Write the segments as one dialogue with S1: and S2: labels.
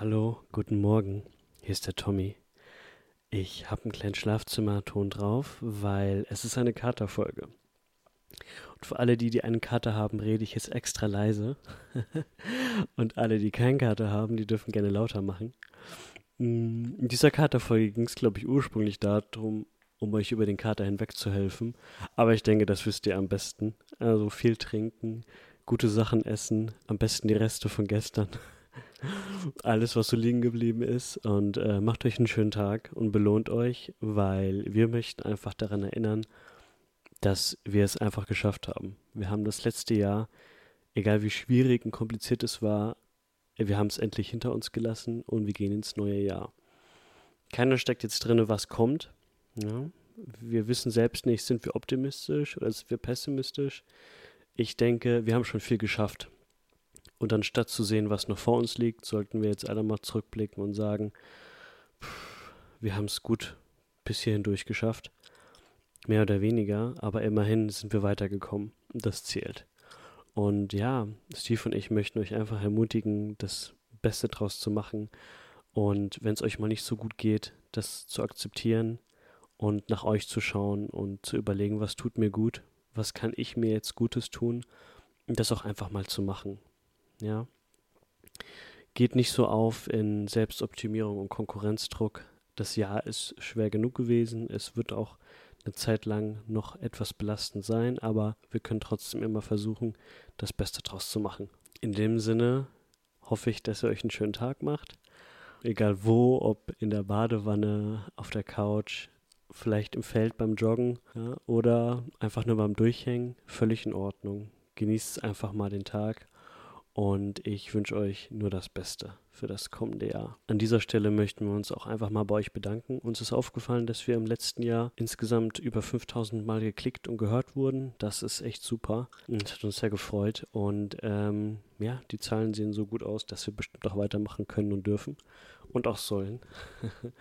S1: Hallo, guten Morgen. Hier ist der Tommy. Ich habe einen kleinen Schlafzimmerton drauf, weil es ist eine Katerfolge. Und für alle die, die einen Kater haben, rede ich jetzt extra leise. Und alle, die keinen Kater haben, die dürfen gerne lauter machen. Mm, in dieser Katerfolge ging es, glaube ich, ursprünglich darum, um euch über den Kater hinweg zu helfen. Aber ich denke, das wisst ihr am besten. Also viel trinken, gute Sachen essen, am besten die Reste von gestern. Alles, was so liegen geblieben ist. Und äh, macht euch einen schönen Tag und belohnt euch, weil wir möchten einfach daran erinnern, dass wir es einfach geschafft haben. Wir haben das letzte Jahr, egal wie schwierig und kompliziert es war, wir haben es endlich hinter uns gelassen und wir gehen ins neue Jahr. Keiner steckt jetzt drin, was kommt. Ja? Wir wissen selbst nicht, sind wir optimistisch oder sind wir pessimistisch. Ich denke, wir haben schon viel geschafft. Und anstatt zu sehen, was noch vor uns liegt, sollten wir jetzt alle mal zurückblicken und sagen, pff, wir haben es gut bis hierhin durchgeschafft. Mehr oder weniger, aber immerhin sind wir weitergekommen. Das zählt. Und ja, Steve und ich möchten euch einfach ermutigen, das Beste draus zu machen. Und wenn es euch mal nicht so gut geht, das zu akzeptieren und nach euch zu schauen und zu überlegen, was tut mir gut, was kann ich mir jetzt Gutes tun das auch einfach mal zu machen. Ja. Geht nicht so auf in Selbstoptimierung und Konkurrenzdruck. Das Jahr ist schwer genug gewesen. Es wird auch eine Zeit lang noch etwas belastend sein, aber wir können trotzdem immer versuchen, das Beste draus zu machen. In dem Sinne hoffe ich, dass ihr euch einen schönen Tag macht. Egal wo, ob in der Badewanne, auf der Couch, vielleicht im Feld beim Joggen ja, oder einfach nur beim Durchhängen, völlig in Ordnung. Genießt einfach mal den Tag und ich wünsche euch nur das Beste für das kommende Jahr. An dieser Stelle möchten wir uns auch einfach mal bei euch bedanken. Uns ist aufgefallen, dass wir im letzten Jahr insgesamt über 5000 Mal geklickt und gehört wurden. Das ist echt super und hat uns sehr gefreut. Und ähm, ja, die Zahlen sehen so gut aus, dass wir bestimmt auch weitermachen können und dürfen und auch sollen.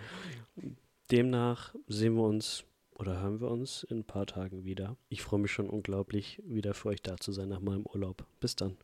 S1: Demnach sehen wir uns oder hören wir uns in ein paar Tagen wieder. Ich freue mich schon unglaublich, wieder für euch da zu sein nach meinem Urlaub. Bis dann.